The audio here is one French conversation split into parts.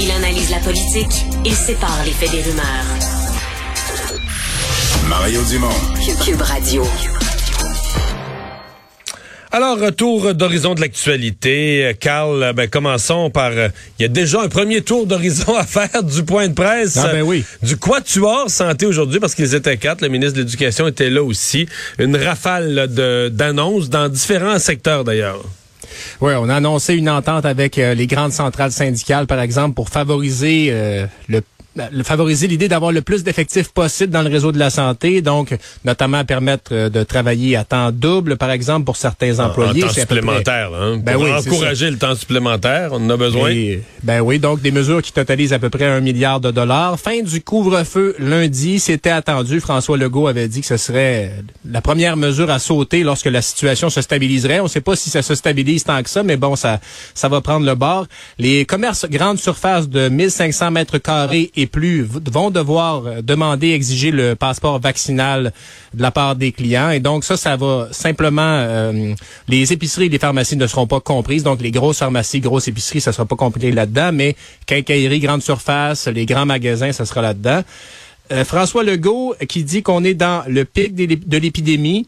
Il analyse la politique, il sépare les faits des rumeurs. Mario Dumont. Cube Radio. Alors, retour d'horizon de l'actualité. Carl, ben, commençons par... euh, Il y a déjà un premier tour d'horizon à faire du point de presse. Ah, ben oui. Du Quatuor Santé aujourd'hui, parce qu'ils étaient quatre. Le ministre de l'Éducation était là aussi. Une rafale d'annonces dans différents secteurs, d'ailleurs. Oui, on a annoncé une entente avec euh, les grandes centrales syndicales, par exemple, pour favoriser euh, le le- favoriser l'idée d'avoir le plus d'effectifs possible dans le réseau de la santé, donc notamment permettre euh, de travailler à temps double, par exemple, pour certains employés. En temps près- supplémentaire, hein, Ben pour oui, encourager le temps supplémentaire. On en a besoin. Et, ben oui, donc des mesures qui totalisent à peu près un milliard de dollars. Fin du couvre-feu lundi, c'était attendu. François Legault avait dit que ce serait la première mesure à sauter lorsque la situation se stabiliserait. On ne sait pas si ça se stabilise tant que ça, mais bon, ça, ça va prendre le bord. Les commerces grandes surfaces de 1500 mètres carrés et plus v- vont devoir euh, demander, exiger le passeport vaccinal de la part des clients. Et donc ça, ça va simplement... euh, les épiceries et les pharmacies ne seront pas comprises. Donc les grosses pharmacies, grosses épiceries, ça sera pas compris là-dedans. Mais quincaillerie, grande surface, les grands magasins, ça sera là-dedans. Euh, François Legault qui dit qu'on est dans le pic de l'épidémie.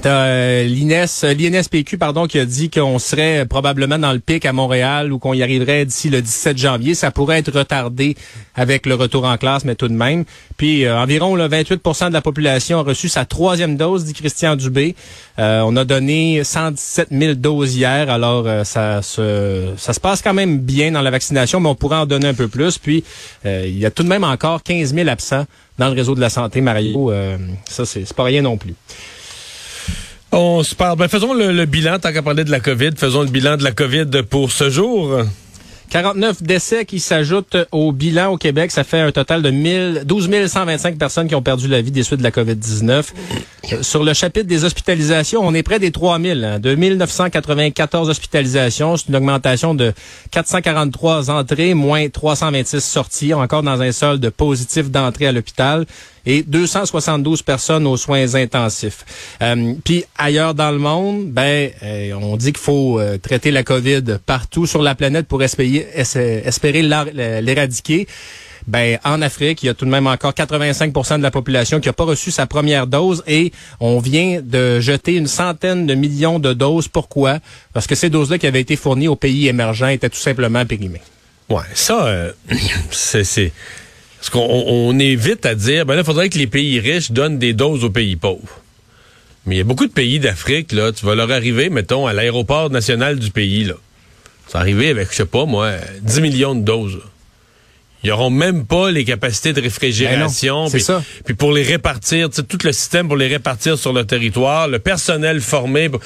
T'as euh, l'INES, euh, l'INSPQ, pardon, qui a dit qu'on serait probablement dans le pic à Montréal ou qu'on y arriverait d'ici le 17 janvier. Ça pourrait être retardé avec le retour en classe, mais tout de même. Puis euh, environ le 28% de la population a reçu sa troisième dose, dit Christian Dubé. On a donné 117 000 doses hier, alors ça, se, ça se passe quand même bien dans la vaccination, mais on pourrait en donner un peu plus. Puis il y a tout de même encore 15 000 absents dans le réseau de la santé, Mario. Ça, c'est pas rien non plus. On se parle. Ben, faisons le, le bilan, tant qu'à parler de la COVID. Faisons le bilan de la COVID pour ce jour. 49 décès qui s'ajoutent au bilan au Québec. Ça fait un total de 1000, 12 125 personnes qui ont perdu la vie des suites de la COVID-19. Euh, Sur le chapitre des hospitalisations, on est près des 3000. Hein, 2994 hospitalisations. C'est une augmentation de 443 entrées, moins 326 sorties. Encore dans un solde positif d'entrée à l'hôpital et 272 personnes aux soins intensifs. Euh, Puis ailleurs dans le monde, ben euh, on dit qu'il faut euh, traiter la COVID partout sur la planète pour espérer, espérer l'éradiquer. Ben, en Afrique, il y a tout de même encore 85% de la population qui n'a pas reçu sa première dose et on vient de jeter une centaine de millions de doses. Pourquoi? Parce que ces doses-là qui avaient été fournies aux pays émergents étaient tout simplement périmées. Ouais, ça, euh, c'est, c'est, parce qu'on on est vite à dire, ben là, il faudrait que les pays riches donnent des doses aux pays pauvres. Mais il y a beaucoup de pays d'Afrique, là, tu vas leur arriver, mettons, à l'aéroport national du pays, là. Va arriver avec, je sais pas, moi, 10 millions de doses. Ils n'auront même pas les capacités de réfrigération. Ben puis- ça. Puis pour les répartir, tout le système pour les répartir sur le territoire, le personnel formé. Tu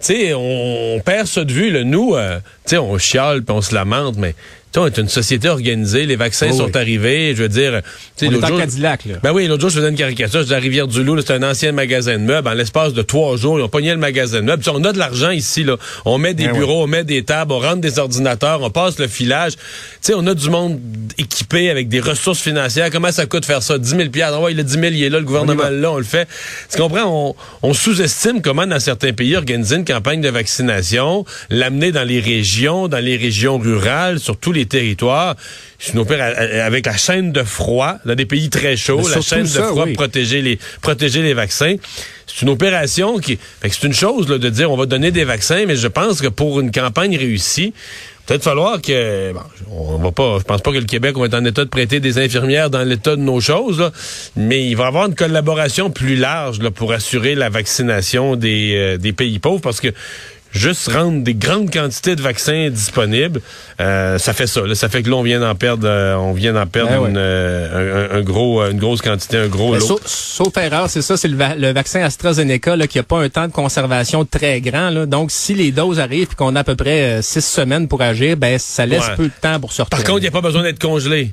sais, on, on perd ça de vue. Là. Nous, euh, tu sais, on chiale puis on se lamente, mais on est une société organisée. Les vaccins Oh sont oui. arrivés. Je veux dire, tu sais, On est l'autre en jour- Cadillac, là. ben oui, l'autre jour, je faisais une caricature. Je à Rivière-du-Loup, c'est un ancien magasin de meubles. En l'espace de trois jours, ils ont pogné le magasin de meubles. On a de l'argent ici, là. On met des Ben bureaux, on met des tables, on rentre des ordinateurs, on passe le filage. Tu sais, on a du monde équipé avec des ressources financières. Comment ça coûte faire ça? 10 000 Ah ouais, le 10 000, il est là, le gouvernement là, on le fait. Tu comprends? On, on sous-estime comment, dans certains pays, organiser une campagne de vaccination, l'amener dans les régions, dans les régions rurales, sur tous les territoires. C'est une opéra- avec la chaîne de froid, dans des pays très chauds, la chaîne de ça, froid oui. pour protéger les, protéger les vaccins. C'est une opération qui, fait que c'est une chose là, de dire on va donner des vaccins, mais je pense que pour une campagne réussie, peut-être falloir que, bon, on va pas, je pense pas que le Québec va être en état de prêter des infirmières dans l'état de nos choses, là, mais il va y avoir une collaboration plus large là, pour assurer la vaccination des, euh, des pays pauvres, parce que juste rendre des grandes quantités de vaccins disponibles, euh, ça fait ça. là. ça fait que là, on vient d'en perdre, euh, on vient d'en perdre Ben ouais. une, euh, un, un gros, une grosse quantité, un gros Ben, lot. sauf, sauf erreur, c'est ça, c'est le, va- le vaccin AstraZeneca là, qui n'a pas un temps de conservation très grand. Là. Donc, si les doses arrivent et qu'on a à peu près six semaines pour agir, ben ça laisse Ouais. peu de temps pour se Par contre, il n'y a pas besoin d'être congelé.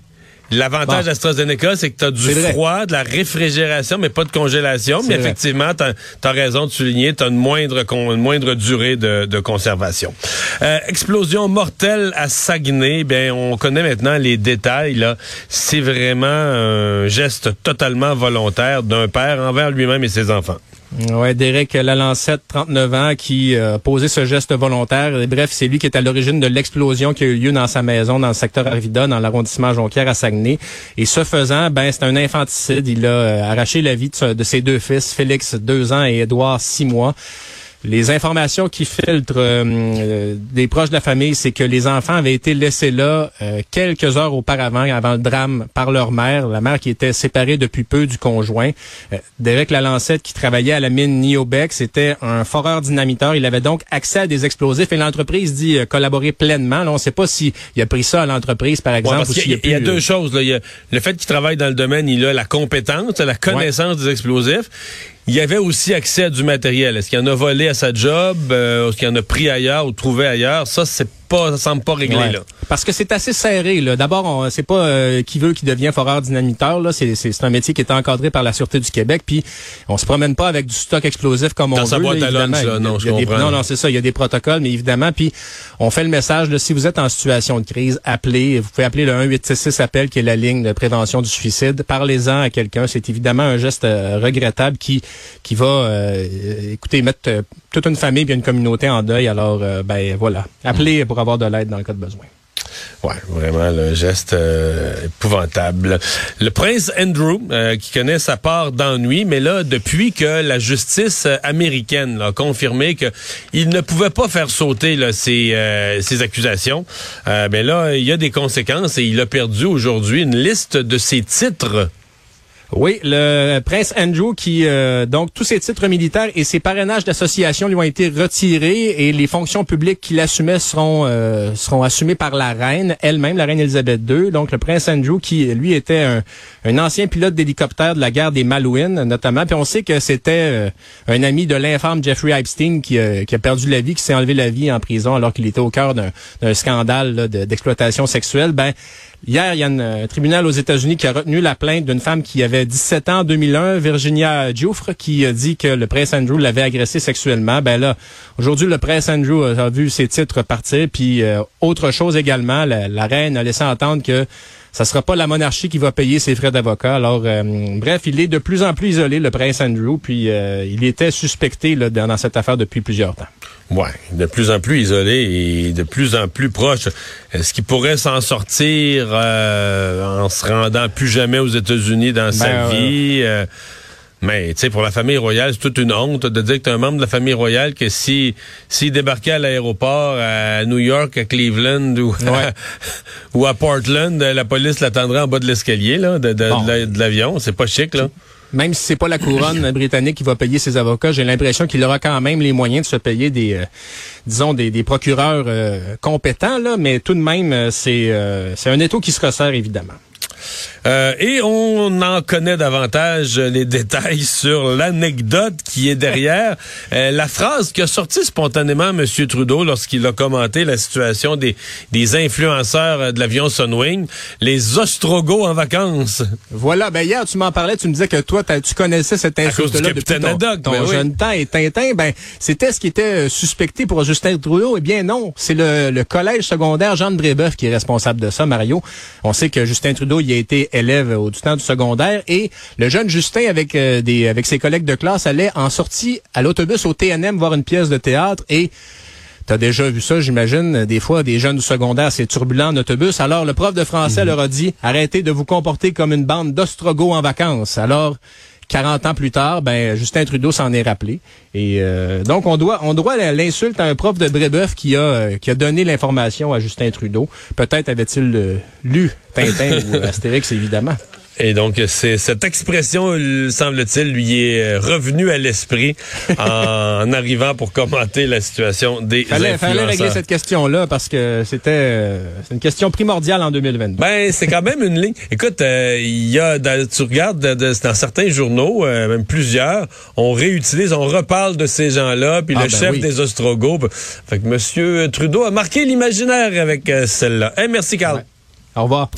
L'avantage Bon. d'AstraZeneca, c'est que tu as du froid, de la réfrigération, mais pas de congélation. Mais vrai. effectivement, tu as, raison de souligner, tu as une moindre, con- une moindre durée de, de conservation. Euh, explosion mortelle à Saguenay. Bien, on connaît maintenant les détails. là. C'est vraiment un geste totalement volontaire d'un père envers lui-même et ses enfants. Ouais, Derek Lalancette, 39 ans, qui a posé ce geste volontaire. Bref, c'est lui qui est à l'origine de l'explosion qui a eu lieu dans sa maison, dans le secteur Arvida, dans l'arrondissement Jonquière à Saguenay. Et ce faisant, ben, c'est un infanticide. Il a arraché la vie de, de ses deux fils, Félix, deux ans, et Édouard, six mois. Les informations qui filtrent euh, des proches de la famille, c'est que les enfants avaient été laissés là euh, quelques heures auparavant, avant le drame, par leur mère, la mère qui était séparée depuis peu du conjoint. Euh, Derek Lalancette, qui travaillait à la mine Niobec, c'était un foreur dynamiteur. Il avait donc accès à des explosifs et l'entreprise dit collaborer pleinement. Là, on ne sait pas s'il a pris ça à l'entreprise, par exemple. il, y a, il y a deux choses. Là. Il y a le fait qu'il travaille dans le domaine, il a la compétence, la connaissance des explosifs il y avait aussi accès à du matériel. Est-ce qu'il en a volé à sa job? Euh, est-ce qu'il en a pris ailleurs ou trouvé ailleurs? Ça, c'est pas, ça semble pas réglé, là. Parce que c'est assez serré, là. D'abord, c'est pas euh, qui veut qui devient foreur dynamiteur, là. C'est, c'est, un métier qui est encadré par la Sûreté du Québec, puis on se promène pas avec du stock explosif comme Dans on sa veut. Boîte à lunch, là, non, je comprends. non, non, c'est ça. Il y a des protocoles, mais évidemment, puis on fait le message, là, si vous êtes en situation de crise, appelez. Vous pouvez appeler le 1866 appel, qui est la ligne de prévention du suicide. Parlez-en à quelqu'un. C'est évidemment un geste euh, regrettable qui, qui va, euh, écoutez, mettre toute une famille et une communauté en deuil. Alors, ben voilà. Appelez pour avoir de l'aide dans le cas de besoin. Ouais, vraiment le geste euh, épouvantable. Le prince Andrew, euh, qui connaît sa part d'ennui, mais là, depuis que la justice américaine a confirmé qu'il ne pouvait pas faire sauter là, euh, ses accusations, ben là, il y a des conséquences et il a perdu aujourd'hui une liste de ses titres oui, le prince Andrew qui euh, donc tous ses titres militaires et ses parrainages d'association lui ont été retirés et les fonctions publiques qu'il assumait seront euh, seront assumées par la reine elle-même, la reine Elisabeth II. Donc le prince Andrew qui lui était un, un ancien pilote d'hélicoptère de la guerre des Malouines notamment. Puis on sait que c'était euh, un ami de l'infâme Jeffrey Epstein qui, qui, a perdu la vie, qui s'est enlevé la vie en prison alors qu'il était au cœur d'un scandale d'exploitation sexuelle. Ben Hier, il y a un tribunal aux États-Unis qui a retenu la plainte d'une femme qui avait 17 ans en 2001, Virginia Giuffre, qui a dit que le prince Andrew l'avait agressé sexuellement. Ben là, aujourd'hui, le prince Andrew a vu ses titres partir. Puis euh, autre chose également, la, reine a laissé entendre que ça sera pas la monarchie qui va payer ses frais d'avocat. Alors, euh, bref, il est de plus en plus isolé, le prince Andrew, puis euh, il était suspecté là, dans cette affaire depuis plusieurs temps. Ouais, de plus en plus isolé et de plus en plus proche. Est-ce qu'il pourrait s'en sortir euh, en se rendant plus jamais aux États-Unis dans sa ben, vie? Mais tu sais, pour la famille royale, c'est toute une honte de dire que tu un membre de la famille royale que si s'il débarquait à l'aéroport à New York, à Cleveland ou, ou à Portland, la police l'attendrait en bas de l'escalier là, de, de l'avion. C'est pas chic là même si c'est pas la couronne britannique qui va payer ses avocats, j'ai l'impression qu'il aura quand même les moyens de se payer des, euh, disons, des, des procureurs euh, compétents, là, mais tout de même, euh, c'est c'est un étau qui se resserre, évidemment. Euh, et on en connaît davantage les détails sur l'anecdote qui est derrière euh, la phrase qui a sorti spontanément M. Trudeau lorsqu'il a commenté la situation des, des influenceurs de l'avion Sunwing, les Ostrogos en vacances. Voilà, ben hier tu m'en parlais, tu me disais que toi tu connaissais cette insulte-là depuis ton, ton ben jeune temps et Tintin, ben c'était ce qui était euh, suspecté pour Justin Trudeau. Eh bien non, c'est le, le collège secondaire Jean de Brébeuf qui est responsable de ça, Mario. On sait que Justin Trudeau il a été élève au du temps du secondaire et le jeune Justin avec euh, des avec ses collègues de classe allait en sortie à l'autobus au TNM voir une pièce de théâtre et T'as déjà vu ça, j'imagine. Des fois, des jeunes du secondaire, c'est turbulent en autobus. Alors, le prof de français mhm. leur a dit, arrêtez de vous comporter comme une bande d'ostrogos en vacances. Alors, 40 ans plus tard, ben Justin Trudeau s'en est rappelé. Et euh, donc on doit on doit l'insulte à un prof de Brébeuf qui a euh, qui a donné l'information à Justin Trudeau. Peut-être avait-il euh, lu Tintin ou Astérix évidemment. Et donc, c'est cette expression, semble-t-il, lui est euh, revenue à l'esprit en, arrivant pour commenter la situation des fallait, influenceurs. Fallait régler cette question-là parce que c'était euh, une question primordiale en 2022. Ben, c'est quand même une ligne. Écoute, euh, il y a, tu regardes dans certains journaux, même plusieurs, on réutilise, on reparle de ces gens-là, puis ah, le ben chef des Ostrogos. Fait que Monsieur Trudeau a marqué l'imaginaire avec celle-là. Hey, merci, Carl. Au revoir.